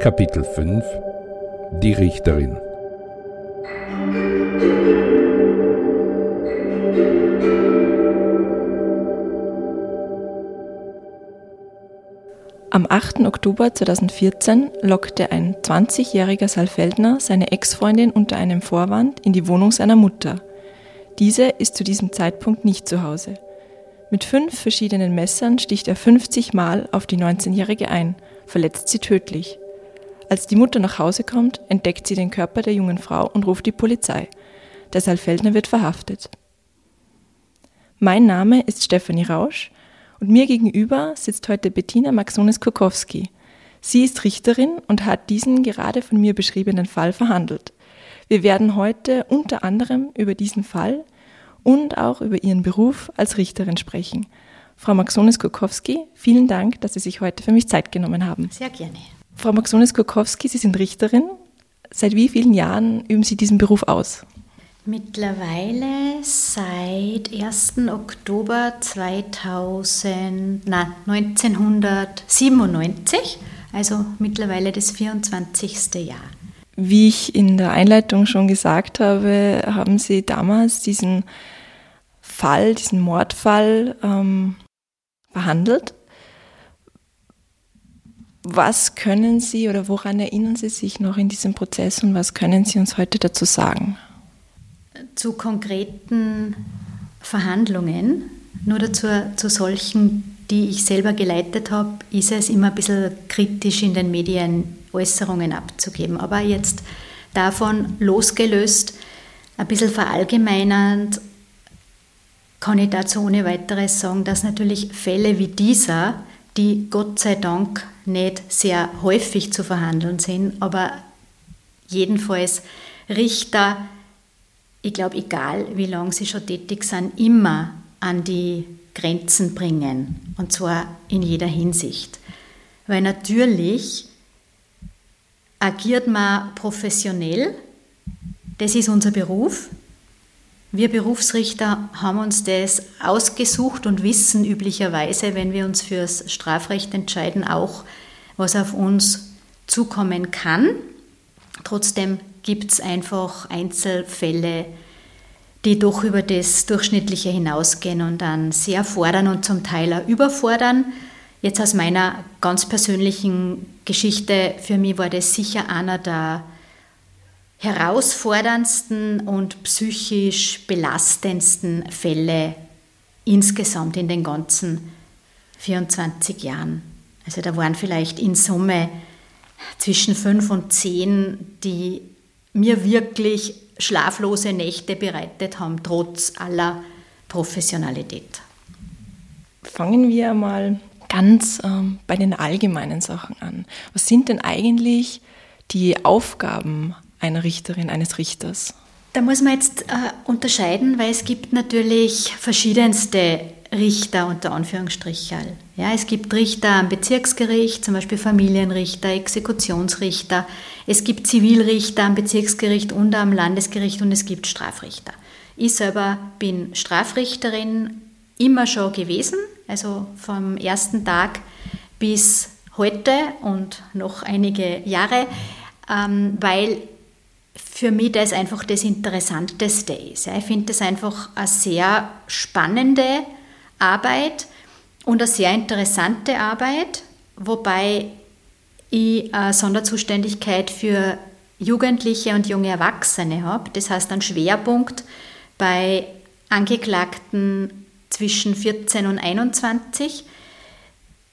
Kapitel 5 Die Richterin Am 8. Oktober 2014 lockte ein 20-jähriger Saalfeldner seine Ex-Freundin unter einem Vorwand in die Wohnung seiner Mutter. Diese ist zu diesem Zeitpunkt nicht zu Hause. Mit fünf verschiedenen Messern sticht er 50 Mal auf die 19-Jährige ein, verletzt sie tödlich. Als die Mutter nach Hause kommt, entdeckt sie den Körper der jungen Frau und ruft die Polizei. Der Saalfeldner wird verhaftet. Mein Name ist Stefanie Rausch und mir gegenüber sitzt heute Bettina Maxonis-Kurkowski. Sie ist Richterin und hat diesen gerade von mir beschriebenen Fall verhandelt. Wir werden heute unter anderem über diesen Fall und auch über Ihren Beruf als Richterin sprechen. Frau Maxonis-Kurkowski, vielen Dank, dass Sie sich heute für mich Zeit genommen haben. Sehr gerne. Frau Maxonis-Kurkowski, Sie sind Richterin. Seit wie vielen Jahren üben Sie diesen Beruf aus? Mittlerweile seit 1. Oktober 2000, na, 1997, also mittlerweile das 24. Jahr. Wie ich in der Einleitung schon gesagt habe, haben Sie damals diesen Fall, diesen Mordfall ähm, behandelt. Was können Sie oder woran erinnern Sie sich noch in diesem Prozess und was können Sie uns heute dazu sagen? zu konkreten Verhandlungen, nur dazu zu solchen, die ich selber geleitet habe, ist es immer ein bisschen kritisch in den Medien Äußerungen abzugeben. Aber jetzt davon losgelöst, ein bisschen verallgemeinernd, kann ich dazu ohne weiteres sagen, dass natürlich Fälle wie dieser, die Gott sei Dank nicht sehr häufig zu verhandeln sind, aber jedenfalls Richter ich glaube, egal wie lange sie schon tätig sind, immer an die Grenzen bringen. Und zwar in jeder Hinsicht. Weil natürlich agiert man professionell. Das ist unser Beruf. Wir Berufsrichter haben uns das ausgesucht und wissen üblicherweise, wenn wir uns fürs Strafrecht entscheiden, auch, was auf uns zukommen kann. Trotzdem gibt es einfach Einzelfälle, die doch über das Durchschnittliche hinausgehen und dann sehr fordern und zum Teil auch überfordern. Jetzt aus meiner ganz persönlichen Geschichte, für mich war das sicher einer der herausforderndsten und psychisch belastendsten Fälle insgesamt in den ganzen 24 Jahren. Also da waren vielleicht in Summe zwischen fünf und zehn, die mir wirklich schlaflose Nächte bereitet haben, trotz aller Professionalität. Fangen wir mal ganz ähm, bei den allgemeinen Sachen an. Was sind denn eigentlich die Aufgaben einer Richterin, eines Richters? Da muss man jetzt äh, unterscheiden, weil es gibt natürlich verschiedenste Richter unter Anführungsstrichen. Ja, es gibt Richter am Bezirksgericht, zum Beispiel Familienrichter, Exekutionsrichter. Es gibt Zivilrichter am Bezirksgericht und am Landesgericht und es gibt Strafrichter. Ich selber bin Strafrichterin immer schon gewesen, also vom ersten Tag bis heute und noch einige Jahre, ähm, weil für mich das einfach das Interessanteste ist. Ich finde das einfach eine sehr spannende Arbeit und eine sehr interessante Arbeit, wobei ich eine Sonderzuständigkeit für Jugendliche und junge Erwachsene habe. Das heißt, ein Schwerpunkt bei Angeklagten zwischen 14 und 21.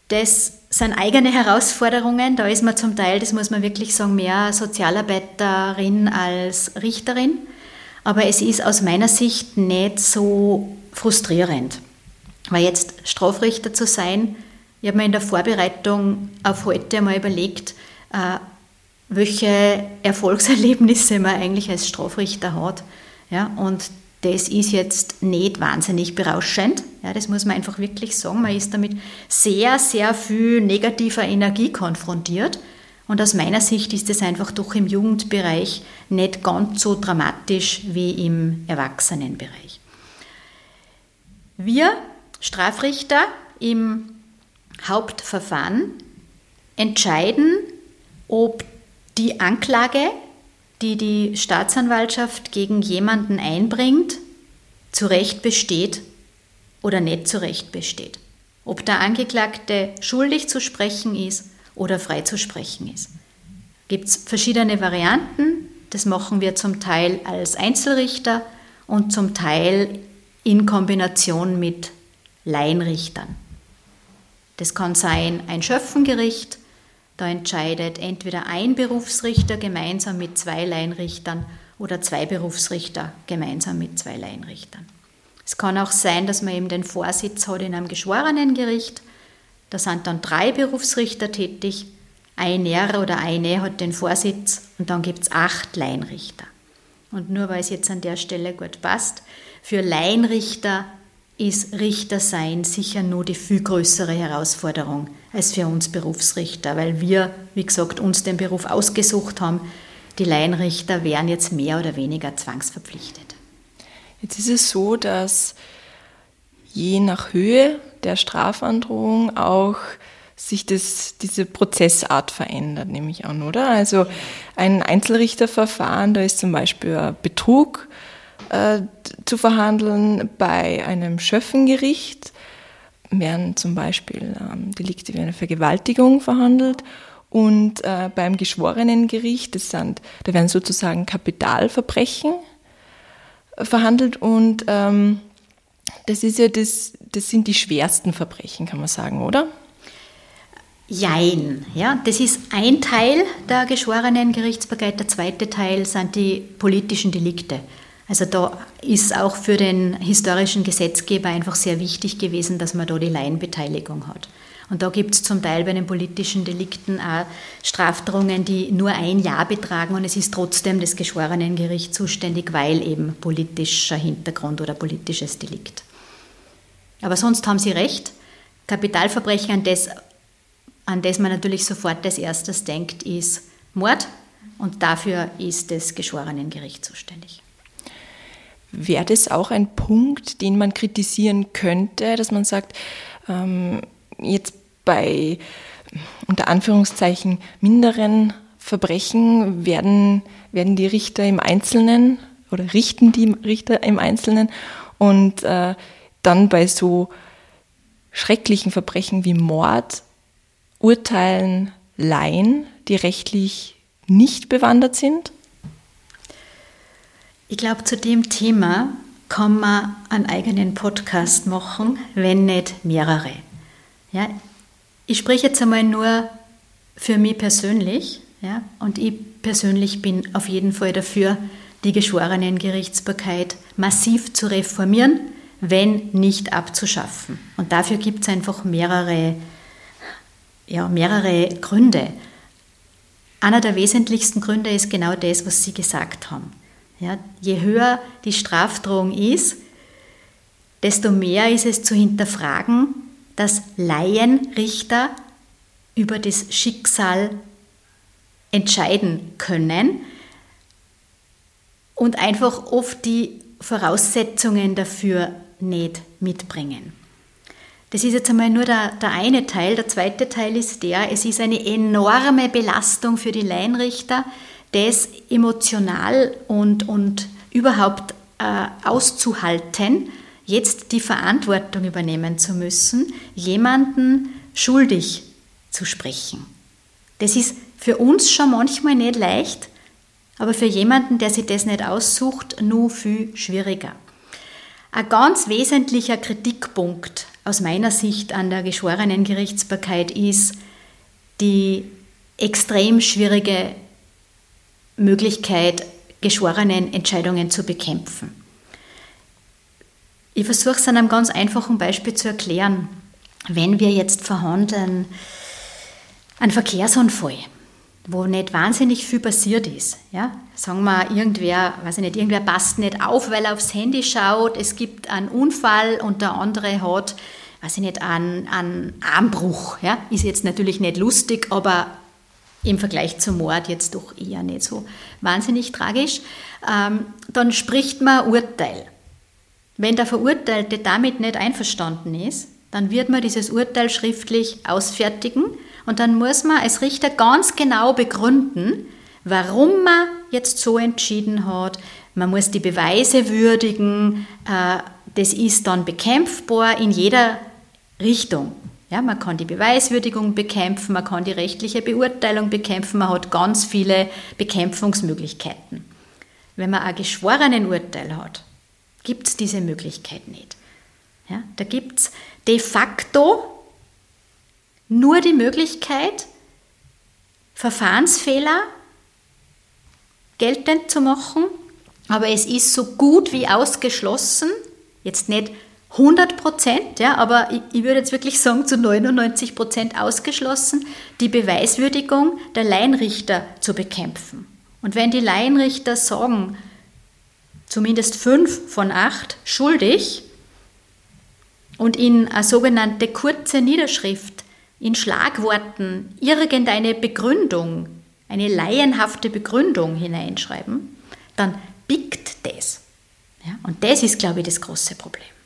Das sind eigene Herausforderungen. Da ist man zum Teil, das muss man wirklich sagen, mehr Sozialarbeiterin als Richterin. Aber es ist aus meiner Sicht nicht so frustrierend. Weil jetzt Strafrichter zu sein, Ich habe mir in der Vorbereitung auf heute mal überlegt, äh, welche Erfolgserlebnisse man eigentlich als Strafrichter hat. Ja, und das ist jetzt nicht wahnsinnig berauschend. Ja, das muss man einfach wirklich sagen. Man ist damit sehr, sehr viel negativer Energie konfrontiert. Und aus meiner Sicht ist es einfach doch im Jugendbereich nicht ganz so dramatisch wie im Erwachsenenbereich. Wir Strafrichter im Hauptverfahren entscheiden, ob die Anklage, die die Staatsanwaltschaft gegen jemanden einbringt, zu Recht besteht oder nicht zu Recht besteht. Ob der Angeklagte schuldig zu sprechen ist oder frei zu sprechen ist. Gibt es verschiedene Varianten. Das machen wir zum Teil als Einzelrichter und zum Teil in Kombination mit Laienrichtern. Das kann sein ein Schöpfengericht, da entscheidet entweder ein Berufsrichter gemeinsam mit zwei Laienrichtern oder zwei Berufsrichter gemeinsam mit zwei Laienrichtern. Es kann auch sein, dass man eben den Vorsitz hat in einem Geschworenengericht. Da sind dann drei Berufsrichter tätig. Ein Er oder eine hat den Vorsitz und dann gibt es acht Laienrichter. Und nur weil es jetzt an der Stelle gut passt, für Laienrichter ist Richtersein sicher nur die viel größere Herausforderung als für uns Berufsrichter, weil wir, wie gesagt, uns den Beruf ausgesucht haben. Die Laienrichter wären jetzt mehr oder weniger zwangsverpflichtet. Jetzt ist es so, dass je nach Höhe der Strafandrohung auch sich das, diese Prozessart verändert, nehme ich an, oder? Also ein Einzelrichterverfahren, da ist zum Beispiel Betrug äh, zu verhandeln bei einem Schöffengericht, werden zum Beispiel ähm, Delikte wie eine Vergewaltigung verhandelt und äh, beim Geschworenengericht, das sind, da werden sozusagen Kapitalverbrechen verhandelt und ähm, das ist ja das, das sind die schwersten Verbrechen, kann man sagen, oder? Jein, ja, das ist ein Teil der geschworenen Gerichtsbarkeit. Der zweite Teil sind die politischen Delikte. Also da ist auch für den historischen Gesetzgeber einfach sehr wichtig gewesen, dass man da die Laienbeteiligung hat. Und da gibt es zum Teil bei den politischen Delikten auch Strafdrohungen, die nur ein Jahr betragen und es ist trotzdem das Geschworenengericht zuständig, weil eben politischer Hintergrund oder politisches Delikt. Aber sonst haben Sie recht. Kapitalverbrechen, an das, an das man natürlich sofort als erstes denkt, ist Mord und dafür ist das Geschworenengericht zuständig. Wäre das auch ein Punkt, den man kritisieren könnte, dass man sagt, ähm, jetzt bei unter Anführungszeichen minderen Verbrechen werden, werden die Richter im Einzelnen oder richten die Richter im Einzelnen und äh, dann bei so schrecklichen Verbrechen wie Mord urteilen Laien, die rechtlich nicht bewandert sind? Ich glaube, zu dem Thema kann man einen eigenen Podcast machen, wenn nicht mehrere. Ja, ich spreche jetzt einmal nur für mich persönlich. Ja, und ich persönlich bin auf jeden Fall dafür, die geschworenen Gerichtsbarkeit massiv zu reformieren, wenn nicht abzuschaffen. Und dafür gibt es einfach mehrere, ja, mehrere Gründe. Einer der wesentlichsten Gründe ist genau das, was Sie gesagt haben. Ja, je höher die Strafdrohung ist, desto mehr ist es zu hinterfragen, dass Laienrichter über das Schicksal entscheiden können und einfach oft die Voraussetzungen dafür nicht mitbringen. Das ist jetzt einmal nur der, der eine Teil. Der zweite Teil ist der, es ist eine enorme Belastung für die Laienrichter, das emotional und, und überhaupt äh, auszuhalten, jetzt die Verantwortung übernehmen zu müssen, jemanden schuldig zu sprechen. Das ist für uns schon manchmal nicht leicht, aber für jemanden, der sich das nicht aussucht, nur viel schwieriger. Ein ganz wesentlicher Kritikpunkt aus meiner Sicht an der geschworenen Gerichtsbarkeit ist die extrem schwierige Möglichkeit, geschworenen Entscheidungen zu bekämpfen. Ich versuche es an einem ganz einfachen Beispiel zu erklären. wenn wir jetzt verhandeln, ein Verkehrsunfall, wo nicht wahnsinnig viel passiert ist. Ja? Sagen wir, irgendwer, weiß ich nicht, irgendwer passt nicht auf, weil er aufs Handy schaut, es gibt einen Unfall und der andere hat, weiß ich nicht, einen, einen Armbruch. Ja? Ist jetzt natürlich nicht lustig, aber im Vergleich zum Mord jetzt doch eher nicht so wahnsinnig tragisch. Ähm, dann spricht man Urteil. Wenn der Verurteilte damit nicht einverstanden ist, dann wird man dieses Urteil schriftlich ausfertigen und dann muss man als Richter ganz genau begründen, warum man jetzt so entschieden hat. Man muss die Beweise würdigen. Äh, das ist dann bekämpfbar in jeder Richtung. Ja, man kann die Beweiswürdigung bekämpfen, man kann die rechtliche Beurteilung bekämpfen, man hat ganz viele Bekämpfungsmöglichkeiten. Wenn man ein Geschworenenurteil hat, gibt es diese Möglichkeit nicht. Ja, da gibt es de facto nur die Möglichkeit, Verfahrensfehler geltend zu machen, aber es ist so gut wie ausgeschlossen, jetzt nicht 100 Prozent, ja, aber ich, ich, würde jetzt wirklich sagen, zu 99 Prozent ausgeschlossen, die Beweiswürdigung der Laienrichter zu bekämpfen. Und wenn die Laienrichter sagen, zumindest fünf von acht schuldig und in eine sogenannte kurze Niederschrift in Schlagworten irgendeine Begründung, eine laienhafte Begründung hineinschreiben, dann biegt das. Ja, und das ist, glaube ich, das große Problem.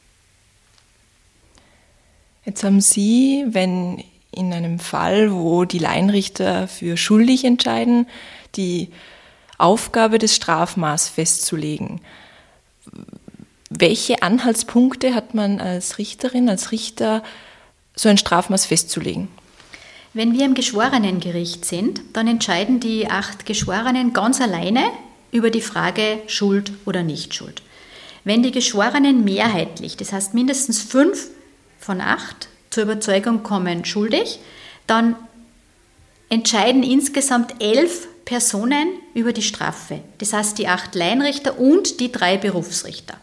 Jetzt haben Sie, wenn in einem Fall, wo die Laienrichter für schuldig entscheiden, die Aufgabe des Strafmaß festzulegen. Welche Anhaltspunkte hat man als Richterin, als Richter, so ein Strafmaß festzulegen? Wenn wir im Geschworenengericht sind, dann entscheiden die acht Geschworenen ganz alleine über die Frage Schuld oder Nichtschuld. Wenn die Geschworenen mehrheitlich, das heißt mindestens fünf von acht, zur Überzeugung kommen schuldig, dann entscheiden insgesamt elf Personen über die Strafe. Das heißt die acht Laienrichter und die drei Berufsrichter.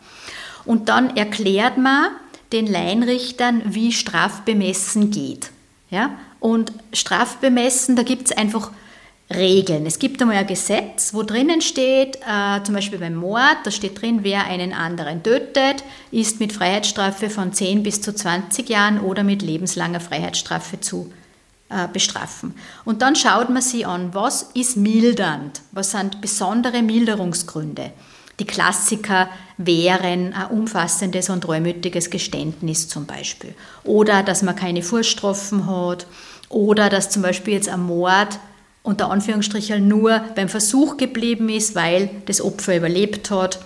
Und dann erklärt man den Laienrichtern, wie Strafbemessen geht. Ja? Und Strafbemessen, da gibt es einfach Regeln. Es gibt einmal ein Gesetz, wo drinnen steht, äh, zum Beispiel beim Mord, da steht drin, wer einen anderen tötet, ist mit Freiheitsstrafe von 10 bis zu 20 Jahren oder mit lebenslanger Freiheitsstrafe zu äh, bestrafen. Und dann schaut man sich an, was ist mildernd, was sind besondere Milderungsgründe. Die Klassiker wären ein umfassendes und reumütiges Geständnis zum Beispiel. Oder dass man keine Vorstrafen hat. Oder dass zum Beispiel jetzt ein Mord unter Anführungsstrichen nur beim Versuch geblieben ist, weil das Opfer überlebt hat.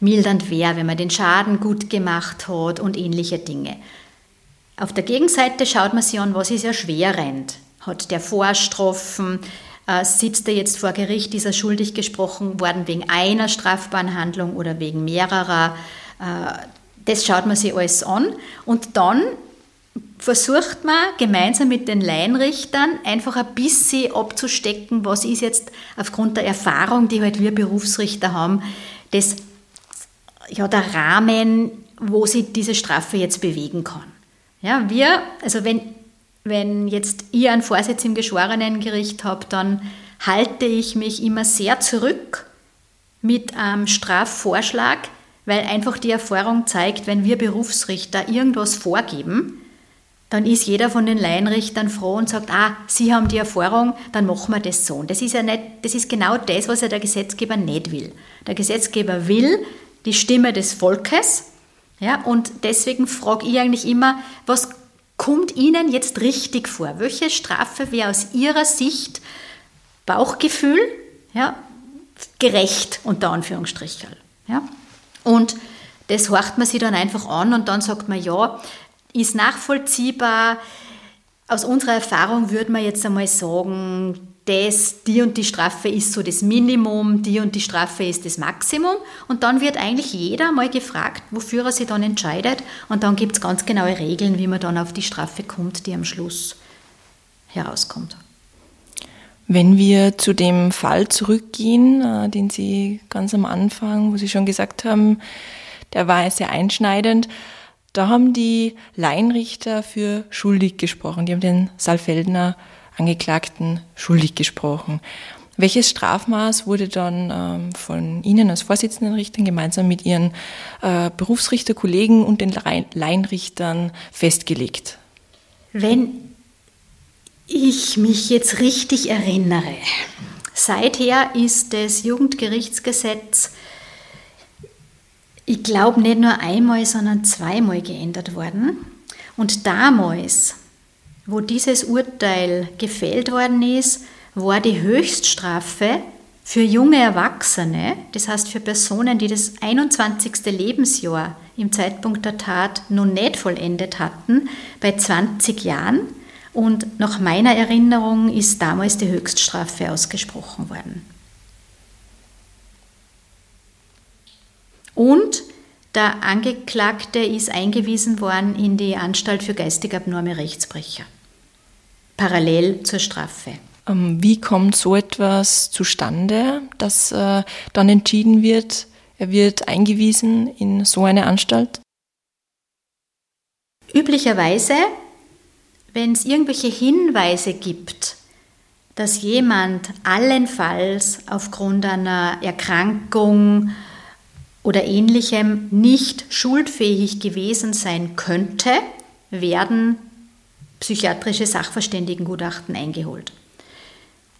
Mildernd wäre, wenn man den Schaden gut gemacht hat und ähnliche Dinge. Auf der Gegenseite schaut man sich an, was ist erschwerend. Hat der Vorstrafen, äh, sitzt er jetzt vor Gericht, ist er schuldig gesprochen worden wegen einer strafbaren Handlung oder wegen mehrerer. Äh, das schaut man sich alles an und dann versucht man gemeinsam mit den Laienrichtern einfach ein bisschen abzustecken, was ist jetzt aufgrund der Erfahrung, die halt wir Berufsrichter haben, das, ja, der Rahmen, wo sich diese Strafe jetzt bewegen kann. Ja, wir, also wenn, wenn jetzt ihr einen Vorsitz im Geschworenengericht habt, dann halte ich mich immer sehr zurück mit einem Strafvorschlag, weil einfach die Erfahrung zeigt, wenn wir Berufsrichter irgendwas vorgeben, dann ist jeder von den Laienrichtern froh und sagt, ah, Sie haben die Erfahrung, dann machen wir das so. Und das ist ja nicht, das ist genau das, was ja der Gesetzgeber nicht will. Der Gesetzgeber will die Stimme des Volkes, ja, und deswegen frage ich eigentlich immer, was kommt Ihnen jetzt richtig vor? Welche Strafe wäre aus Ihrer Sicht Bauchgefühl, ja, gerecht, unter Anführungsstrichen. Ja? Und das horcht man sich dann einfach an und dann sagt man, ja, ist nachvollziehbar. Aus unserer Erfahrung würde man jetzt einmal sagen, das, die und die Strafe ist so das Minimum, die und die Strafe ist das Maximum. Und dann wird eigentlich jeder mal gefragt, wofür er sich dann entscheidet. Und dann gibt es ganz genaue Regeln, wie man dann auf die Strafe kommt, die am Schluss herauskommt. Wenn wir zu dem Fall zurückgehen, äh, den Sie ganz am Anfang, wo Sie schon gesagt haben, der war sehr einschneidend, Da haben die Laienrichter für schuldig gesprochen. Die haben den Saalfeldner Angeklagten schuldig gesprochen. Welches Strafmaß wurde dann ähm, von Ihnen als Vorsitzenden Richtern gemeinsam mit Ihren äh, Berufsrichterkollegen und den Laienrichtern festgelegt? Wenn ich mich jetzt richtig erinnere, seither ist das Jugendgerichtsgesetz, ich glaube, nicht nur einmal, sondern zweimal geändert worden. Und damals, wo dieses Urteil gefällt worden ist, war die Höchststrafe für junge Erwachsene, das heißt für Personen, die das 21. Lebensjahr im Zeitpunkt der Tat noch nicht vollendet hatten, bei 20 Jahren. Und nach meiner Erinnerung ist damals die Höchststrafe ausgesprochen worden. Und der Angeklagte ist eingewiesen worden in die Anstalt für geistig abnorme Rechtsbrecher, parallel zur Strafe. Ähm, wie kommt so etwas zustande, dass äh, dann entschieden wird, er wird eingewiesen in so eine Anstalt? Üblicherweise, wenn es irgendwelche Hinweise gibt, dass jemand allenfalls aufgrund einer Erkrankung oder ähnlichem nicht schuldfähig gewesen sein könnte, werden psychiatrische Sachverständigengutachten eingeholt.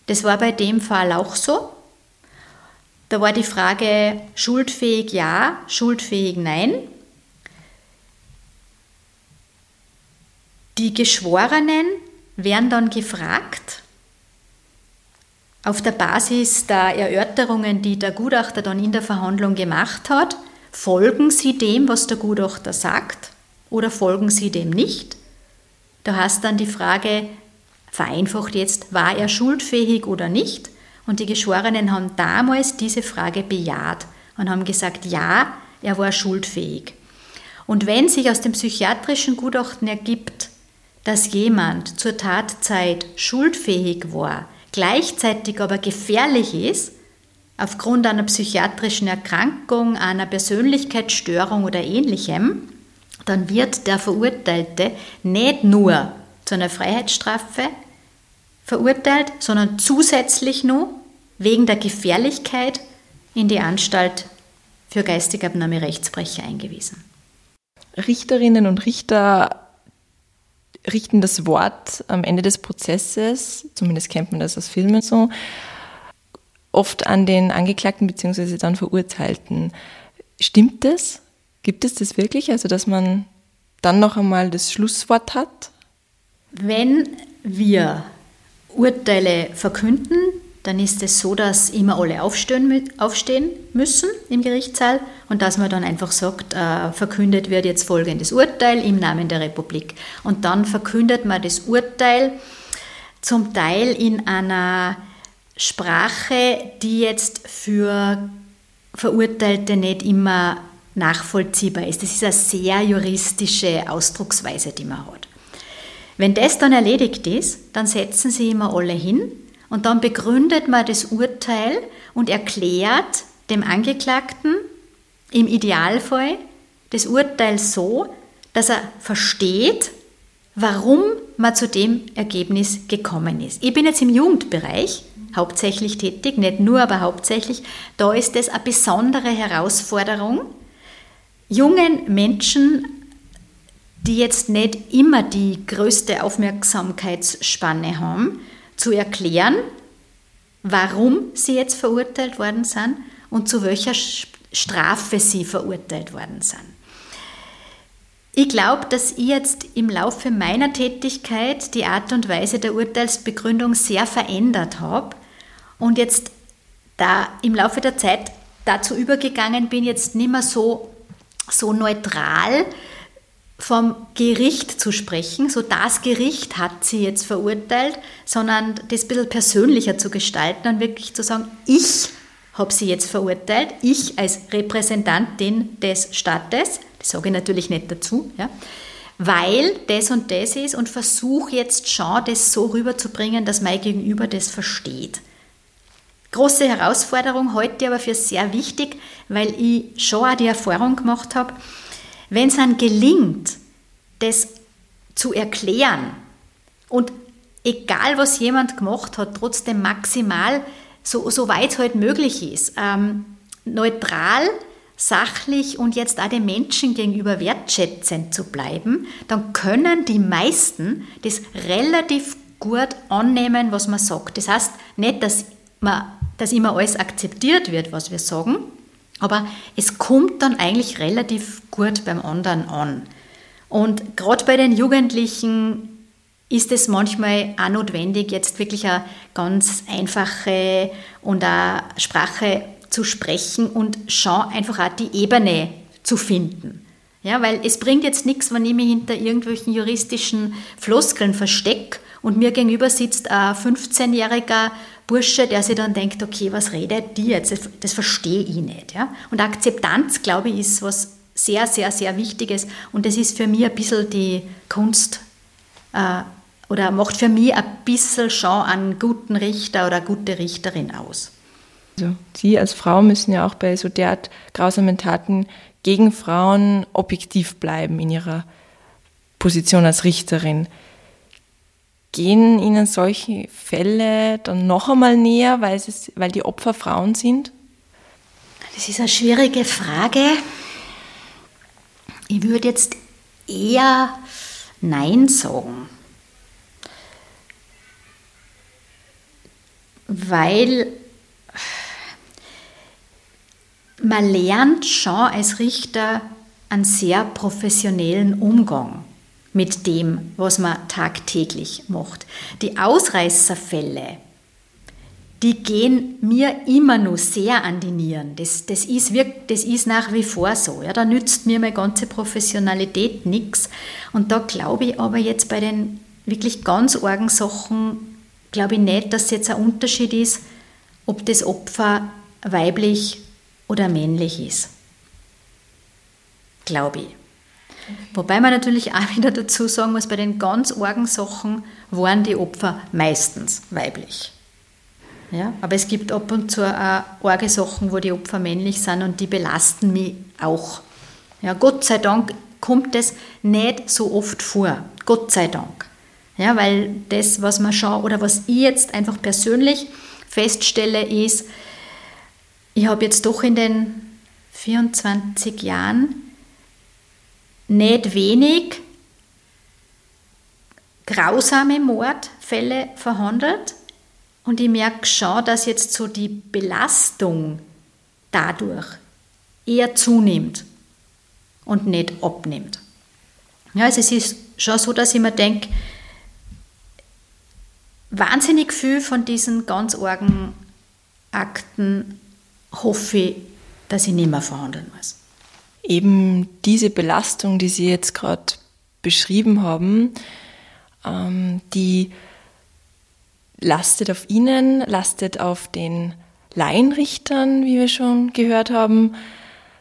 Das war bei dem Fall auch so. Da war die Frage schuldfähig ja, schuldfähig nein. Die Geschworenen werden dann gefragt, auf der Basis der Erörterungen, die der Gutachter dann in der Verhandlung gemacht hat, folgen Sie dem, was der Gutachter sagt, oder folgen Sie dem nicht? Da hast dann die Frage, vereinfacht jetzt, war er schuldfähig oder nicht? Und die Geschworenen haben damals diese Frage bejaht und haben gesagt, ja, er war schuldfähig. Und wenn sich aus dem psychiatrischen Gutachten ergibt, dass jemand zur Tatzeit schuldfähig war, gleichzeitig aber gefährlich ist, aufgrund einer psychiatrischen Erkrankung, einer Persönlichkeitsstörung oder ähnlichem, dann wird der Verurteilte nicht nur zu einer Freiheitsstrafe verurteilt, sondern zusätzlich nur wegen der Gefährlichkeit in die Anstalt für geistig abnorme Rechtsbrecher eingewiesen. Richterinnen und Richter richten das Wort am Ende des Prozesses, zumindest kennt man das aus Filmen so, oft an den Angeklagten bzw. dann Verurteilten. Stimmt das? Gibt es das wirklich? Also, dass man dann noch einmal das Schlusswort hat? Wenn wir Urteile verkünden, dann ist es so, dass immer alle aufstehen, aufstehen müssen im Gerichtssaal und dass man dann einfach sagt, äh, verkündet wird jetzt folgendes Urteil im Namen der Republik. Und dann verkündet man das Urteil zum Teil in einer Sprache, die jetzt für Verurteilte nicht immer nachvollziehbar ist. Das ist eine sehr juristische Ausdrucksweise, die man hat. Wenn das dann erledigt ist, dann setzen sie immer alle hin und dann begründet man das Urteil und erklärt dem Angeklagten im Idealfall das Urteil so, dass er versteht, warum man zu dem Ergebnis gekommen ist. Ich bin jetzt im Jugendbereich hauptsächlich tätig, nicht nur, aber hauptsächlich. Da ist es eine besondere Herausforderung, jungen Menschen die jetzt nicht immer die größte Aufmerksamkeitsspanne haben, zu erklären, warum sie jetzt verurteilt worden sind und zu welcher Strafe sie verurteilt worden sind. Ich glaube, dass ich jetzt im Laufe meiner Tätigkeit die Art und Weise der Urteilsbegründung sehr verändert habe und jetzt da im Laufe der Zeit dazu übergegangen bin, jetzt nicht mehr so, so neutral vom Gericht zu sprechen, so das Gericht hat sie jetzt verurteilt, sondern das ein bisschen persönlicher zu gestalten und wirklich zu sagen, ich habe sie jetzt verurteilt, ich als Repräsentantin des Staates, das sage ich natürlich nicht dazu, ja, weil das und das ist und versuche jetzt schon, das so rüberzubringen, dass mein Gegenüber das versteht. Große Herausforderung heute aber für sehr wichtig, weil ich schon auch die Erfahrung gemacht habe, wenn es dann gelingt, das zu erklären und egal was jemand gemacht hat, trotzdem maximal, so, so weit es halt möglich ist, ähm, neutral, sachlich und jetzt auch den Menschen gegenüber wertschätzend zu bleiben, dann können die meisten das relativ gut annehmen, was man sagt. Das heißt nicht, dass, man, dass immer alles akzeptiert wird, was wir sagen, aber es kommt dann eigentlich relativ gut beim anderen an. Und gerade bei den Jugendlichen ist es manchmal auch notwendig, jetzt wirklich eine ganz einfache und eine Sprache zu sprechen und schon einfach auch die Ebene zu finden. Ja, weil es bringt jetzt nichts, wenn ich mich hinter irgendwelchen juristischen Floskeln verstecke und mir gegenüber sitzt ein 15-jähriger Bursche, der sich dann denkt, okay, was redet die jetzt? Das, verstehe ich nicht. Ja? Und Akzeptanz, glaube ich, ist was sehr, sehr, sehr Wichtiges und das ist für mich ein bisschen die Kunst äh, oder macht für mich ein bisschen schon einen guten Richter oder eine gute Richterin aus. Also Sie als Frau müssen ja auch bei so derart grausamen Taten gegen Frauen objektiv bleiben in Ihrer Position als Richterin. Gehen Ihnen solche Fälle dann noch einmal näher, weil, es, weil die Opfer Frauen sind? Das ist eine schwierige Frage. Ich würde jetzt eher Nein sagen. Weil man lernt schon als Richter einen sehr professionellen Umgang mit dem, was man tagtäglich macht. Die Ausreißerfälle, die gehen mir immer nur sehr an die Nieren. Das, das, ist, das ist nach wie vor so. Ja, da nützt mir meine ganze Professionalität nichts. Und da glaube ich aber jetzt bei den wirklich ganz argen Sachen, glaube ich nicht, dass jetzt ein Unterschied ist, ob das Opfer weiblich oder männlich ist. Glaube ich. Wobei man natürlich auch wieder dazu sagen muss, bei den ganz argen Sachen waren die Opfer meistens weiblich. Ja, aber es gibt ab und zu auch arge Sachen, wo die Opfer männlich sind und die belasten mich auch. Ja, Gott sei Dank kommt das nicht so oft vor. Gott sei Dank. Ja, weil das, was man schaut oder was ich jetzt einfach persönlich feststelle, ist, ich habe jetzt doch in den 24 Jahren nicht wenig grausame Mordfälle verhandelt und ich merke schon, dass jetzt so die Belastung dadurch eher zunimmt und nicht abnimmt. Ja, also es ist schon so, dass ich mir denke, wahnsinnig viel von diesen ganz argen Akten hoffe ich, dass ich nicht mehr verhandeln muss. Eben diese Belastung, die Sie jetzt gerade beschrieben haben, ähm, die lastet auf Ihnen, lastet auf den Laienrichtern, wie wir schon gehört haben,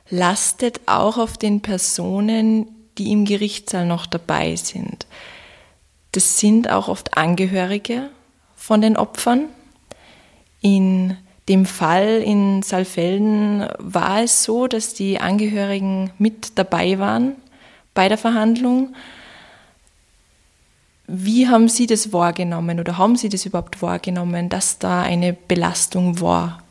lastet auch auf den Personen, die im Gerichtssaal noch dabei sind. Das sind auch oft Angehörige von den Opfern. In dem Fall in Saalfelden war es so, dass die Angehörigen mit dabei waren bei der Verhandlung. Wie haben Sie das wahrgenommen oder haben Sie das überhaupt wahrgenommen, dass da eine Belastung war?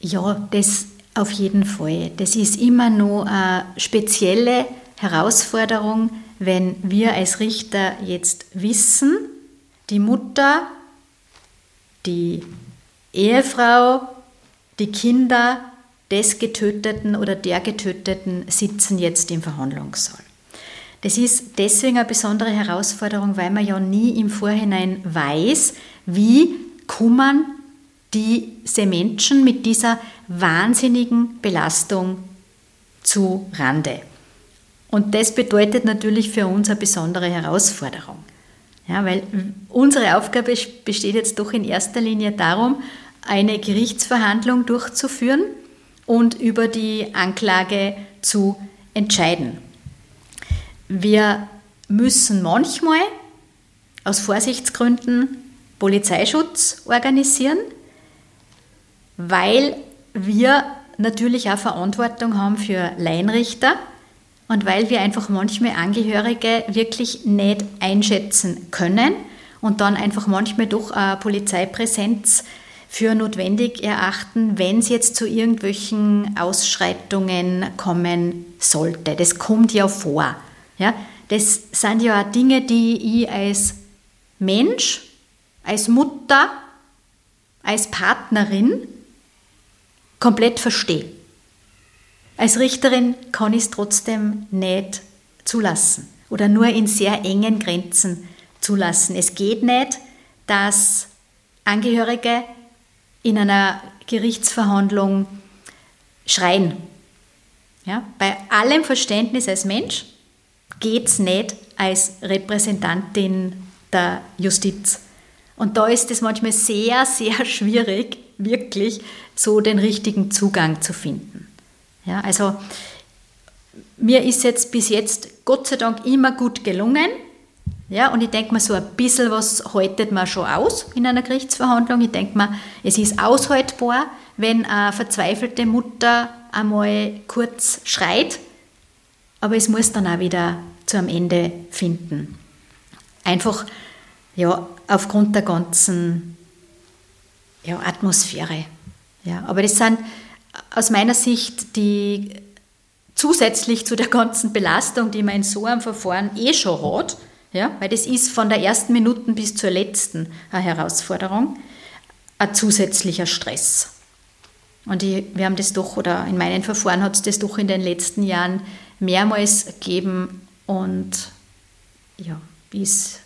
Ja, das auf jeden Fall. Das ist immer noch eine spezielle Herausforderung, wenn wir als Richter jetzt wissen, die Mutter, die Ehefrau, die Kinder des Getöteten oder der Getöteten sitzen jetzt im Verhandlungssaal. Das ist deswegen eine besondere Herausforderung, weil man ja nie im Vorhinein weiß, wie kommen diese Menschen mit dieser wahnsinnigen Belastung zu Rande. Und das bedeutet natürlich für uns eine besondere Herausforderung. Ja, weil unsere Aufgabe besteht jetzt doch in erster Linie darum, eine Gerichtsverhandlung durchzuführen und über die Anklage zu entscheiden. Wir müssen manchmal aus Vorsichtsgründen Polizeischutz organisieren, weil wir natürlich auch Verantwortung haben für Laienrichter und weil wir einfach manchmal Angehörige wirklich nicht einschätzen können und dann einfach manchmal doch eine Polizeipräsenz für notwendig erachten, wenn es jetzt zu irgendwelchen Ausschreitungen kommen sollte. Das kommt ja vor. Ja? Das sind ja auch Dinge, die ich als Mensch, als Mutter, als Partnerin komplett verstehe. Als Richterin kann ich es trotzdem nicht zulassen oder nur in sehr engen Grenzen zulassen. Es geht nicht, dass Angehörige in einer Gerichtsverhandlung schreien. Ja, bei allem Verständnis als Mensch geht es nicht als Repräsentantin der Justiz. Und da ist es manchmal sehr, sehr schwierig, wirklich so den richtigen Zugang zu finden. Ja, also mir ist jetzt bis jetzt Gott sei Dank immer gut gelungen. Ja, und ich denke mir, so ein bisschen was haltet man schon aus in einer Gerichtsverhandlung. Ich denke mir, es ist aushaltbar, wenn eine verzweifelte Mutter einmal kurz schreit, aber es muss dann auch wieder zu einem Ende finden. Einfach ja, aufgrund der ganzen ja, Atmosphäre. Ja, aber das sind aus meiner Sicht die zusätzlich zu der ganzen Belastung, die man in so einem Verfahren eh schon hat, ja, weil das ist von der ersten Minute bis zur letzten eine Herausforderung, ein zusätzlicher Stress. Und ich, wir haben das doch, oder in meinen Verfahren hat es das doch in den letzten Jahren mehrmals gegeben und ja, ist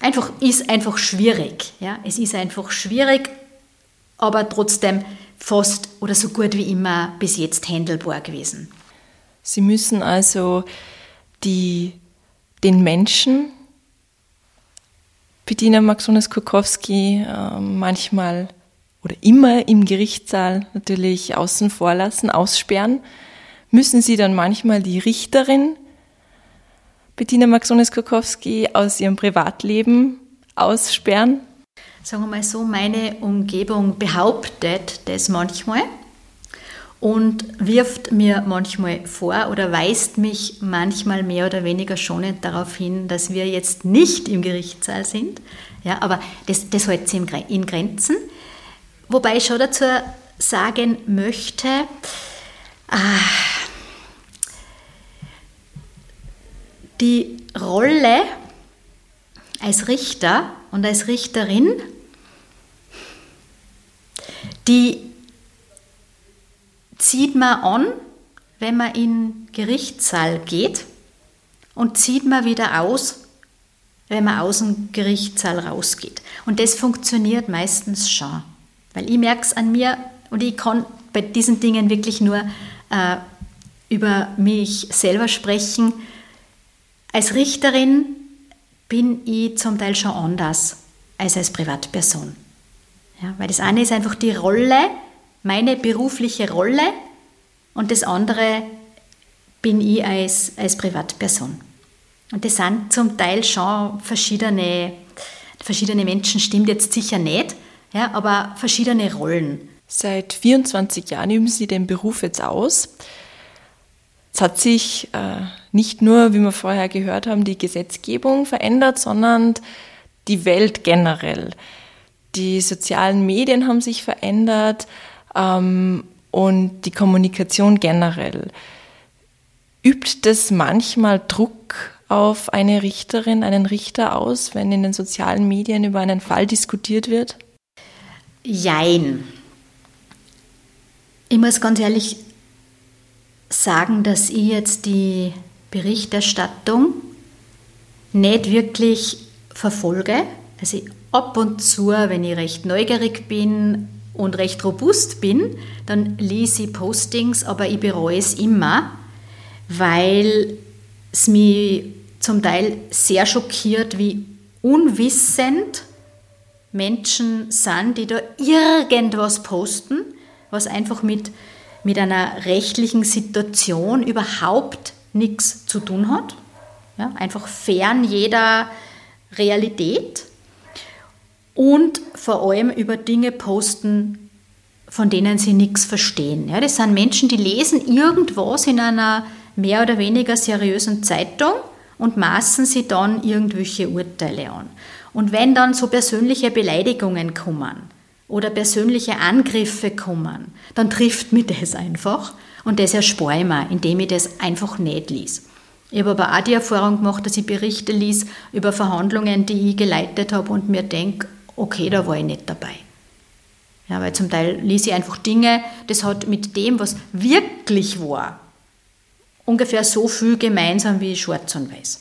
einfach, ist einfach schwierig. Ja? Es ist einfach schwierig, aber trotzdem fast oder so gut wie immer bis jetzt handelbar gewesen. Sie müssen also die, den Menschen, Bettina Maxones-Kukowski, äh, manchmal oder immer im Gerichtssaal natürlich außen vor lassen, aussperren. Müssen Sie dann manchmal die Richterin Bettina Maxones-Kukowski aus ihrem Privatleben aussperren? Sagen wir mal so, meine Umgebung behauptet das manchmal und wirft mir manchmal vor oder weist mich manchmal mehr oder weniger schonend darauf hin, dass wir jetzt nicht im Gerichtssaal sind. Ja, aber das, das hält sie in Grenzen. Wobei ich schon dazu sagen möchte, ah, die Rolle als Richter und als Richterin die zieht man an, wenn man in Gerichtssaal geht und zieht man wieder aus, wenn man aus dem Gerichtssaal rausgeht. Und das funktioniert meistens schon. Weil ich merke es an mir und ich kann bei diesen Dingen wirklich nur äh, über mich selber sprechen. Als Richterin bin ich zum Teil schon anders als als Privatperson. Ja, weil das eine ist einfach die Rolle, meine berufliche Rolle und das andere bin ich als, als Privatperson. Und das sind zum Teil schon verschiedene, verschiedene Menschen, stimmt jetzt sicher nicht, ja, aber verschiedene Rollen. Seit 24 Jahren üben Sie den Beruf jetzt aus. Es hat sich äh, nicht nur, wie wir vorher gehört haben, die Gesetzgebung verändert, sondern die Welt generell die sozialen Medien haben sich verändert ähm, und die Kommunikation generell. Übt das manchmal Druck auf eine Richterin, einen Richter aus, wenn in den sozialen Medien über einen Fall diskutiert wird? Jein. Ich muss ganz ehrlich sagen, dass ich jetzt die Berichterstattung nicht wirklich verfolge. Also ich ab und zu, wenn ich recht neugierig bin und recht robust bin, dann lese ich Postings, aber ich bereue es immer, weil es mich zum Teil sehr schockiert, wie unwissend Menschen sind, die da irgendwas posten, was einfach mit, mit einer rechtlichen Situation überhaupt nichts zu tun hat. Ja, einfach fern jeder Realität und vor allem über Dinge posten, von denen sie nichts verstehen. Ja, das sind Menschen, die lesen irgendwas in einer mehr oder weniger seriösen Zeitung und maßen sie dann irgendwelche Urteile an. Und wenn dann so persönliche Beleidigungen kommen oder persönliche Angriffe kommen, dann trifft mich das einfach und das erspare ich mir, indem ich das einfach nicht lies. Ich habe aber auch die Erfahrung gemacht, dass ich Berichte lies über Verhandlungen, die ich geleitet habe und mir denke, okay, da war ich nicht dabei. Ja, weil zum Teil lies ich einfach Dinge, das hat mit dem, was wirklich war, ungefähr so viel gemeinsam wie schwarz und weiß.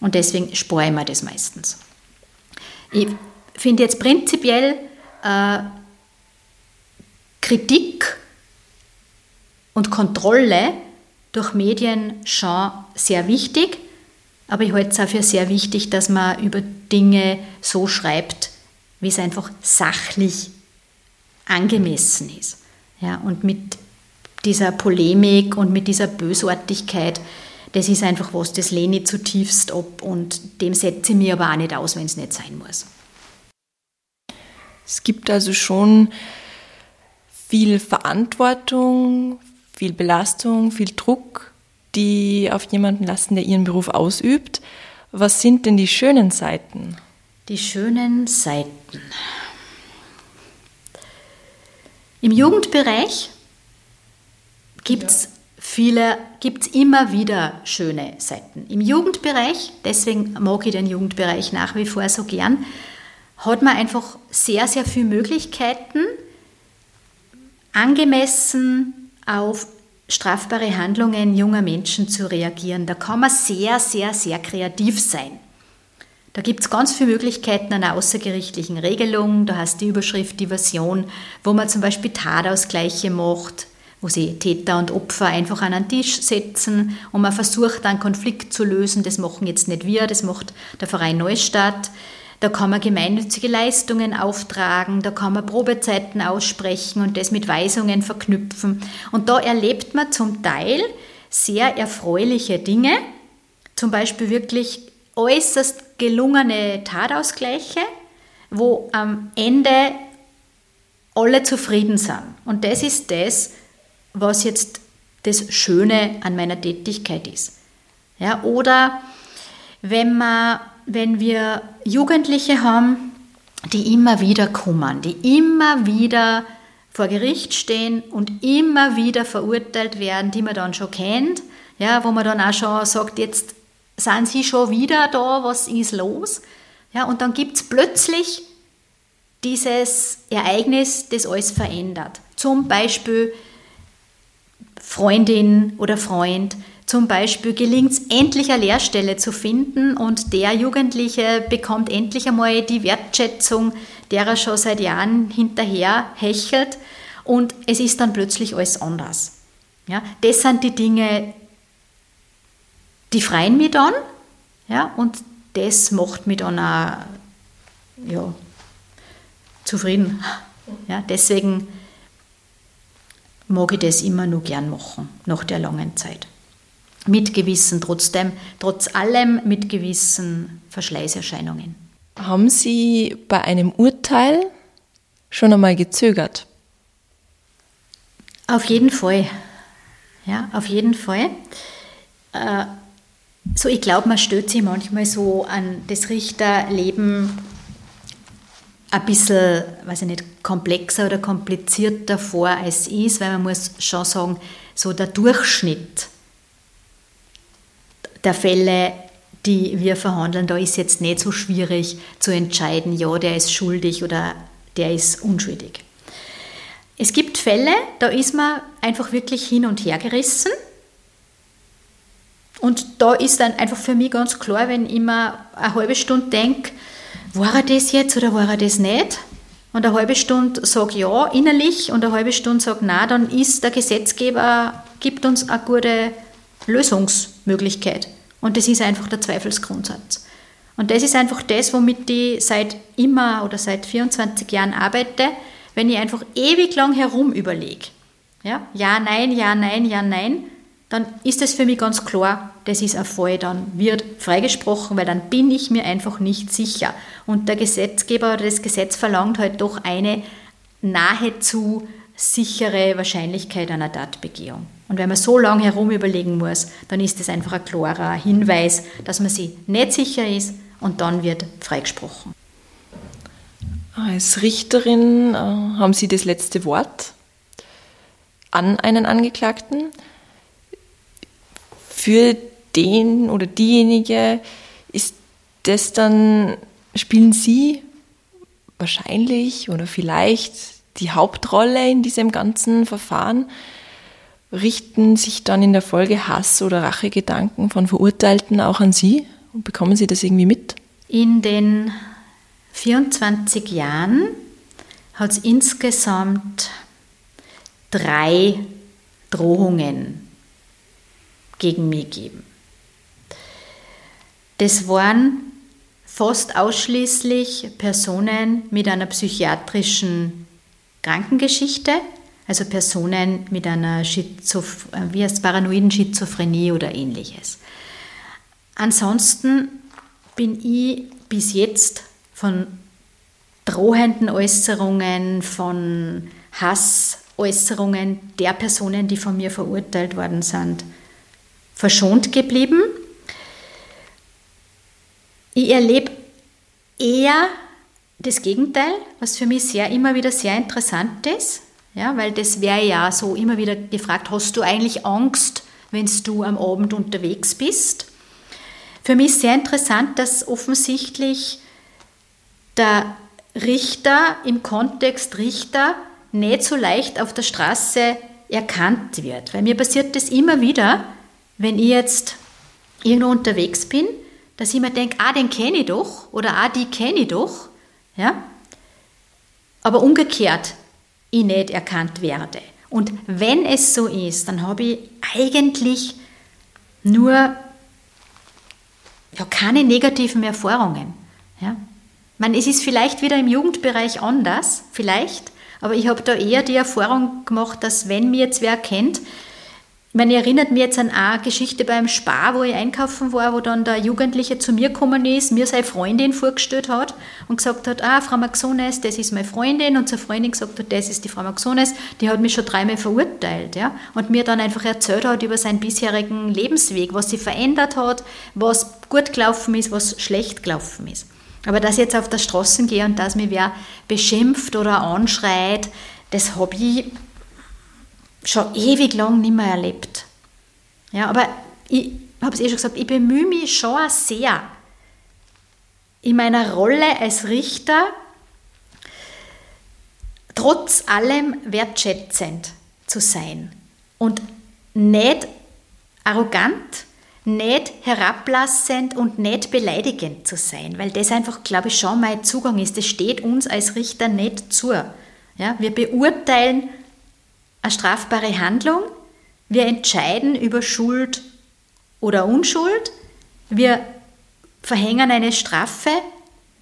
Und deswegen spare ich mir das meistens. Ich finde jetzt prinzipiell äh, Kritik und Kontrolle durch Medien schon sehr wichtig, aber ich halte es auch für sehr wichtig, dass man über Dinge so schreibt, wie es einfach sachlich angemessen ist. Ja, und mit dieser Polemik und mit dieser Bösartigkeit, das ist einfach was, das lehne ich zutiefst ab und dem setze ich mir aber auch nicht aus, wenn es nicht sein muss. Es gibt also schon viel Verantwortung, viel Belastung, viel Druck, die auf jemanden lasten, der ihren Beruf ausübt. Was sind denn die schönen Seiten? Die schönen Seiten. Im Jugendbereich gibt es viele, gibt immer wieder schöne Seiten. Im Jugendbereich, deswegen mag ich den Jugendbereich nach wie vor so gern, hat man einfach sehr, sehr viele Möglichkeiten, angemessen auf strafbare Handlungen junger Menschen zu reagieren. Da kann man sehr, sehr, sehr kreativ sein. Da gibt es ganz viele Möglichkeiten einer außergerichtlichen Regelung. Da hast die Überschrift Diversion, wo man zum Beispiel Tatausgleiche macht, wo sie Täter und Opfer einfach an einen Tisch setzen und man versucht, einen Konflikt zu lösen. Das machen jetzt nicht wir, das macht der Verein Neustadt. Da kann man gemeinnützige Leistungen auftragen, da kann man Probezeiten aussprechen und das mit Weisungen verknüpfen. Und da erlebt man zum Teil sehr erfreuliche Dinge, zum Beispiel wirklich äußerst gelungene Tatausgleiche, wo am Ende alle zufrieden sind. Und das ist das, was jetzt das Schöne an meiner Tätigkeit ist. Ja, oder wenn, man, wenn wir Jugendliche haben, die immer wieder kommen, die immer wieder vor Gericht stehen und immer wieder verurteilt werden, die man dann schon kennt, ja, wo man dann auch schon sagt, jetzt sind sie schon wieder da, was ist los? Ja, und dann gibt es plötzlich dieses Ereignis, das alles verändert. Zum Beispiel Freundin oder Freund, zum Beispiel gelingt es endlich eine Lehrstelle zu finden und der Jugendliche bekommt endlich einmal die Wertschätzung, der er schon seit Jahren hinterher hechelt und es ist dann plötzlich alles anders. Ja, das sind die Dinge, die freuen mich dann ja, und das macht mich dann auch ja, zufrieden. Ja, deswegen mag ich das immer nur gern machen, nach der langen Zeit. Mit gewissen, trotzdem, trotz allem mit gewissen Verschleißerscheinungen. Haben Sie bei einem Urteil schon einmal gezögert? Auf jeden Fall. Ja, auf jeden Fall. Äh, so, ich glaube, man stellt sich manchmal so an das Richterleben ein bisschen, weiß ich nicht, komplexer oder komplizierter vor, als es ist, weil man muss schon sagen, so der Durchschnitt der Fälle, die wir verhandeln, da ist jetzt nicht so schwierig zu entscheiden, ja, der ist schuldig oder der ist unschuldig. Es gibt Fälle, da ist man einfach wirklich hin und her gerissen und da ist dann einfach für mich ganz klar, wenn ich mir eine halbe Stunde denke, war er das jetzt oder war er das nicht? Und eine halbe Stunde sage ja innerlich und eine halbe Stunde sage nein, dann ist der Gesetzgeber, gibt uns eine gute Lösungsmöglichkeit. Und das ist einfach der Zweifelsgrundsatz. Und das ist einfach das, womit ich seit immer oder seit 24 Jahren arbeite, wenn ich einfach ewig lang herum überlege. Ja, ja, nein, ja, nein, ja, nein dann ist es für mich ganz klar, das ist ein Fall, dann wird freigesprochen, weil dann bin ich mir einfach nicht sicher. Und der Gesetzgeber oder das Gesetz verlangt halt doch eine nahezu sichere Wahrscheinlichkeit einer Tatbegehung. Und wenn man so lange herum überlegen muss, dann ist das einfach ein klarer Hinweis, dass man sich nicht sicher ist und dann wird freigesprochen. Als Richterin äh, haben Sie das letzte Wort an einen Angeklagten. Für den oder diejenige ist das dann, spielen Sie wahrscheinlich oder vielleicht die Hauptrolle in diesem ganzen Verfahren? Richten sich dann in der Folge Hass oder Rachegedanken von Verurteilten auch an Sie? Und bekommen Sie das irgendwie mit? In den 24 Jahren hat es insgesamt drei Drohungen gegen mich gegeben. Das waren fast ausschließlich Personen mit einer psychiatrischen Krankengeschichte, also Personen mit einer Schizoph wie heißt, paranoiden Schizophrenie oder ähnliches. Ansonsten bin ich bis jetzt von drohenden Äußerungen, von Hassäußerungen der Personen, die von mir verurteilt worden sind, verschont geblieben. Ich erlebe eher das Gegenteil, was für mich sehr immer wieder sehr interessant ist, ja, weil das wäre ja so immer wieder gefragt, hast du eigentlich Angst, wenn du am Abend unterwegs bist? Für mich ist sehr interessant, dass offensichtlich der Richter im Kontext Richter nicht so leicht auf der Straße erkannt wird. Weil mir passiert das immer wieder, wenn ich jetzt irgendwo unterwegs bin, dass ich mir denke, ah, den kenne ich doch oder ah, die kenne ich doch. Ja? Aber umgekehrt, ich nicht erkannt werde. Und wenn es so ist, dann habe ich eigentlich nur ja, keine negativen Erfahrungen. Ja? meine, es ist vielleicht wieder im Jugendbereich anders, vielleicht, aber ich habe da eher die Erfahrung gemacht, dass wenn mir jetzt wer kennt, ich meine, erinnert mich jetzt an eine Geschichte beim Spar, wo ich einkaufen war, wo dann der Jugendliche zu mir gekommen ist, mir seine Freundin vorgestellt hat und gesagt hat, ah, Frau Maxones, das ist meine Freundin. Und zur Freundin gesagt hat, das ist die Frau Maxones, die hat mich schon dreimal verurteilt, ja, und mir dann einfach erzählt hat über seinen bisherigen Lebensweg, was sie verändert hat, was gut gelaufen ist, was schlecht gelaufen ist. Aber dass ich jetzt auf der Straße gehe und dass mich wer beschimpft oder anschreit, das habe ich schon ewig lang nicht mehr erlebt. Ja, aber ich habe es eh schon gesagt, ich bemühe mich schon sehr, in meiner Rolle als Richter trotz allem wertschätzend zu sein und nicht arrogant, nicht herablassend und nicht beleidigend zu sein, weil das einfach, glaube ich, schon mein Zugang ist. Das steht uns als Richter nicht zu. Ja, wir beurteilen eine strafbare Handlung, wir entscheiden über Schuld oder Unschuld, wir verhängen eine Strafe,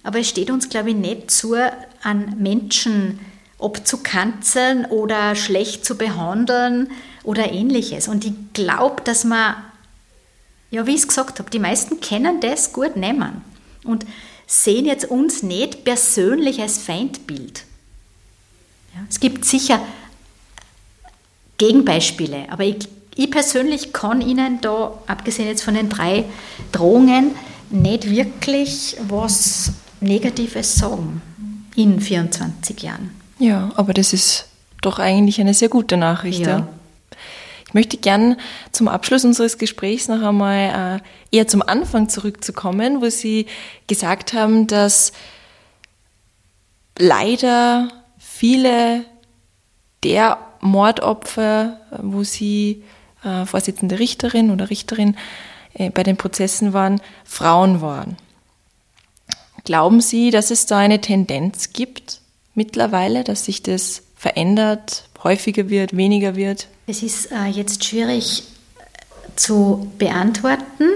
aber es steht uns, glaube ich, nicht zu, an Menschen abzukanzeln oder schlecht zu behandeln oder ähnliches. Und ich glaube, dass man ja, wie ich es gesagt habe, die meisten kennen das gut nehmen und sehen jetzt uns nicht persönlich als Feindbild. Ja, es gibt sicher Gegenbeispiele, aber ich, ich persönlich kann Ihnen da, abgesehen jetzt von den drei Drohungen, nicht wirklich was Negatives sagen in 24 Jahren. Ja, aber das ist doch eigentlich eine sehr gute Nachricht. Ja. ja. Ich möchte gern zum Abschluss unseres Gesprächs noch einmal äh, eher zum Anfang zurückzukommen, wo Sie gesagt haben, dass leider viele der Mordopfer, wo Sie äh, Vorsitzende Richterin oder Richterin äh, bei den Prozessen waren, Frauen waren. Glauben Sie, dass es da eine Tendenz gibt mittlerweile, dass sich das verändert, häufiger wird, weniger wird? Es ist äh, jetzt schwierig äh, zu beantworten.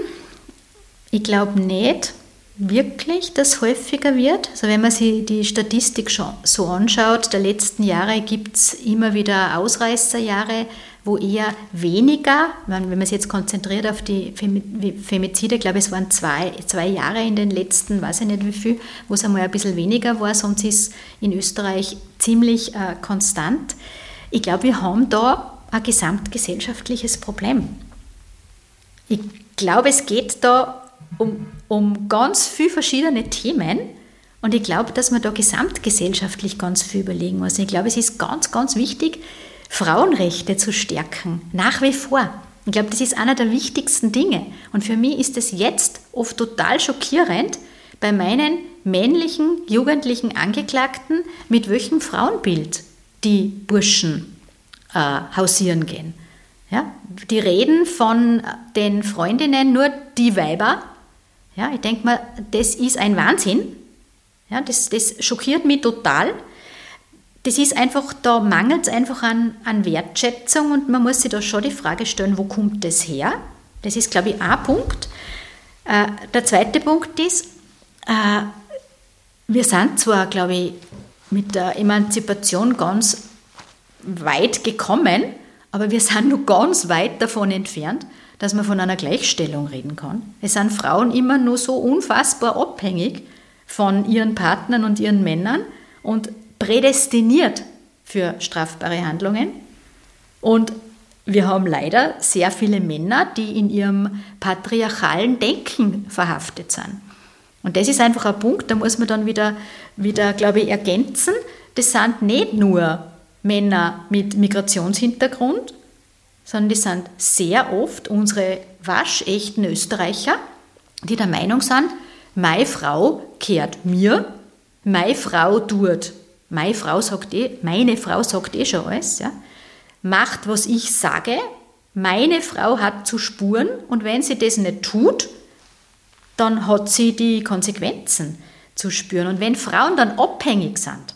Ich glaube nicht wirklich, dass häufiger wird. Also wenn man sich die Statistik schon so anschaut, der letzten Jahre gibt es immer wieder Ausreißerjahre, wo eher weniger, wenn man sich jetzt konzentriert auf die Femizide, ich glaube es waren zwei, zwei Jahre in den letzten, weiß ich nicht wie viel, wo es einmal ein bisschen weniger war, sonst ist in Österreich ziemlich äh, konstant. ich glaube, wir haben da ein gesamtgesellschaftliches Problem. Ich glaube, es geht da um, um ganz viele verschiedene Themen und ich glaube, dass man da gesamtgesellschaftlich ganz viel überlegen muss. Ich glaube, es ist ganz, ganz wichtig, Frauenrechte zu stärken, nach wie vor. Ich glaube, das ist einer der wichtigsten Dinge. Und für mich ist es jetzt oft total schockierend, bei meinen männlichen jugendlichen Angeklagten, mit welchem Frauenbild die Burschen äh, hausieren gehen. Ja, die reden von den Freundinnen nur die Weiber. Ja, ich denke mal, das ist ein Wahnsinn. Ja, das, das schockiert mich total. Das ist einfach, da mangelt es einfach an, an Wertschätzung und man muss sich da schon die Frage stellen, wo kommt das her? Das ist, glaube ich, ein Punkt. Äh, der zweite Punkt ist, äh, wir sind zwar, glaube ich, mit der Emanzipation ganz weit gekommen, aber wir sind noch ganz weit davon entfernt, dass man von einer Gleichstellung reden kann. Es sind Frauen immer nur so unfassbar abhängig von ihren Partnern und ihren Männern und prädestiniert für strafbare Handlungen. Und wir haben leider sehr viele Männer, die in ihrem patriarchalen Denken verhaftet sind. Und das ist einfach ein Punkt, da muss man dann wieder, wieder glaube ich, ergänzen. Das sind nicht nur Männer mit Migrationshintergrund, sondern die sind sehr oft unsere waschechten Österreicher, die der Meinung sind, meine Frau kehrt mir, meine Frau tut, meine Frau sagt eh, meine Frau sagt eh schon alles, ja, macht, was ich sage, meine Frau hat zu spuren und wenn sie das nicht tut, dann hat sie die Konsequenzen zu spüren. Und wenn Frauen dann abhängig sind,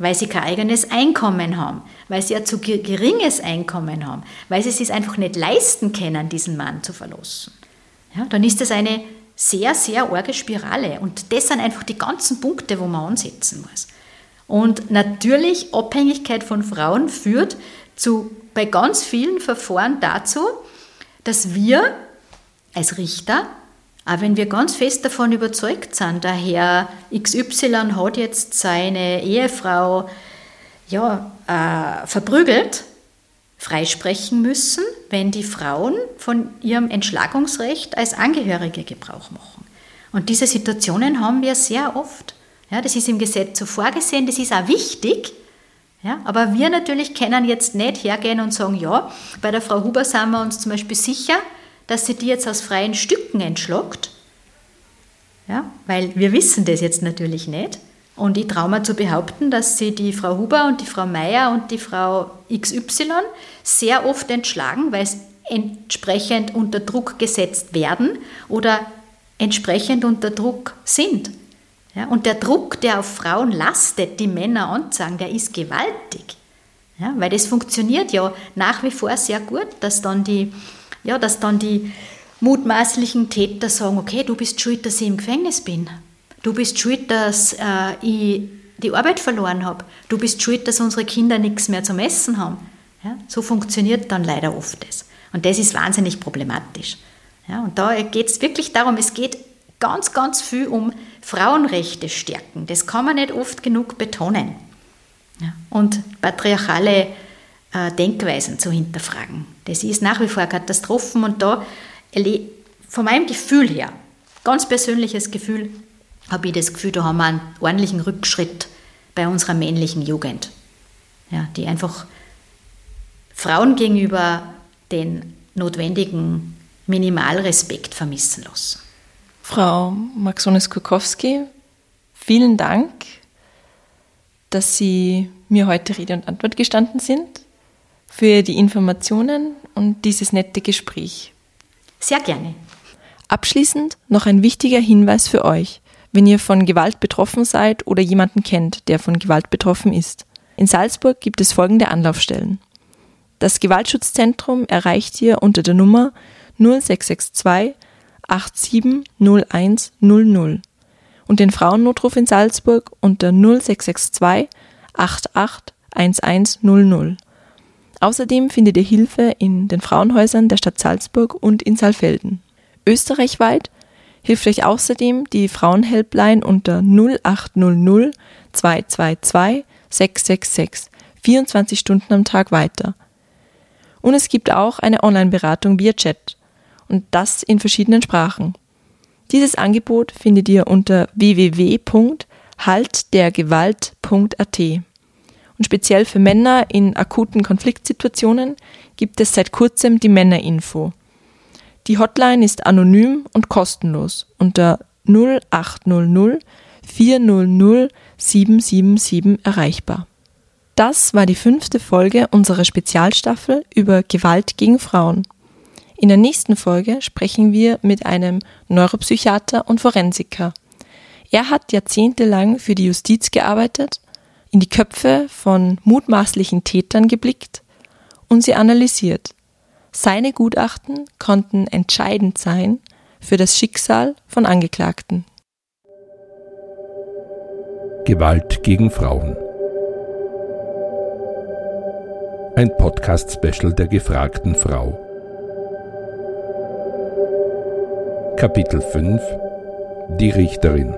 weil sie kein eigenes Einkommen haben, weil sie ein zu geringes Einkommen haben, weil sie es sich einfach nicht leisten können, diesen Mann zu verlassen, ja, dann ist das eine sehr, sehr arge Spirale. Und das sind einfach die ganzen Punkte, wo man ansetzen muss. Und natürlich, Abhängigkeit von Frauen führt zu, bei ganz vielen Verfahren dazu, dass wir als Richter auch wenn wir ganz fest davon überzeugt sind, der Herr XY hat jetzt seine Ehefrau ja, äh, verprügelt, freisprechen müssen, wenn die Frauen von ihrem Entschlagungsrecht als Angehörige Gebrauch machen. Und diese Situationen haben wir sehr oft. Ja, das ist im Gesetz so vorgesehen, das ist auch wichtig. Ja, aber wir natürlich können jetzt nicht hergehen und sagen, ja, bei der Frau Huber sind wir uns zum Beispiel sicher, dass sie die jetzt aus freien Stücken entschlockt. Ja, weil wir wissen das jetzt natürlich nicht. Und ich traue mir zu behaupten, dass sie die Frau Huber und die Frau Meier und die Frau XY sehr oft entschlagen, weil sie entsprechend unter Druck gesetzt werden oder entsprechend unter Druck sind. Ja, und der Druck, der auf Frauen lastet, die Männer anzeigen, der ist gewaltig. Ja, weil das funktioniert ja nach wie vor sehr gut, dass dann die ja, dass dann die mutmaßlichen Täter sagen, okay, du bist schuld, dass ich im Gefängnis bin. Du bist schuld, dass äh, ich die Arbeit verloren habe. Du bist schuld, dass unsere Kinder nichts mehr zum Essen haben. Ja, so funktioniert dann leider oft das. Und das ist wahnsinnig problematisch. Ja, und da geht es wirklich darum, es geht ganz, ganz viel um Frauenrechte stärken. Das kann man nicht oft genug betonen. Ja, und patriarchale Denkweisen zu hinterfragen. Das ist nach wie vor Katastrophen und da von meinem Gefühl her, ganz persönliches Gefühl, habe ich das Gefühl, da haben wir einen ordentlichen Rückschritt bei unserer männlichen Jugend, ja, die einfach Frauen gegenüber den notwendigen Minimalrespekt vermissen lassen. Frau Maxones-Kukowski, vielen Dank, dass Sie mir heute Rede und Antwort gestanden sind für die Informationen und dieses nette Gespräch. Sehr gerne. Abschließend noch ein wichtiger Hinweis für euch, wenn ihr von Gewalt betroffen seid oder jemanden kennt, der von Gewalt betroffen ist. In Salzburg gibt es folgende Anlaufstellen. Das Gewaltschutzzentrum erreicht ihr unter der Nummer 0662 870100 und den Frauennotruf in Salzburg unter 0662 88 1100. Außerdem findet ihr Hilfe in den Frauenhäusern der Stadt Salzburg und in Saalfelden. Österreichweit hilft euch außerdem die Frauenhelpline unter 0800 222 666 24 Stunden am Tag weiter. Und es gibt auch eine Online-Beratung via Chat und das in verschiedenen Sprachen. Dieses Angebot findet ihr unter www.haltdergewalt.at. Und speziell für Männer in akuten Konfliktsituationen gibt es seit kurzem die Männerinfo. Die Hotline ist anonym und kostenlos unter 0800 400 777 erreichbar. Das war die fünfte Folge unserer Spezialstaffel über Gewalt gegen Frauen. In der nächsten Folge sprechen wir mit einem Neuropsychiater und Forensiker. Er hat jahrzehntelang für die Justiz gearbeitet, in die Köpfe von mutmaßlichen Tätern geblickt und sie analysiert. Seine Gutachten konnten entscheidend sein für das Schicksal von Angeklagten. Gewalt gegen Frauen. Ein Podcast-Special der gefragten Frau. Kapitel 5 Die Richterin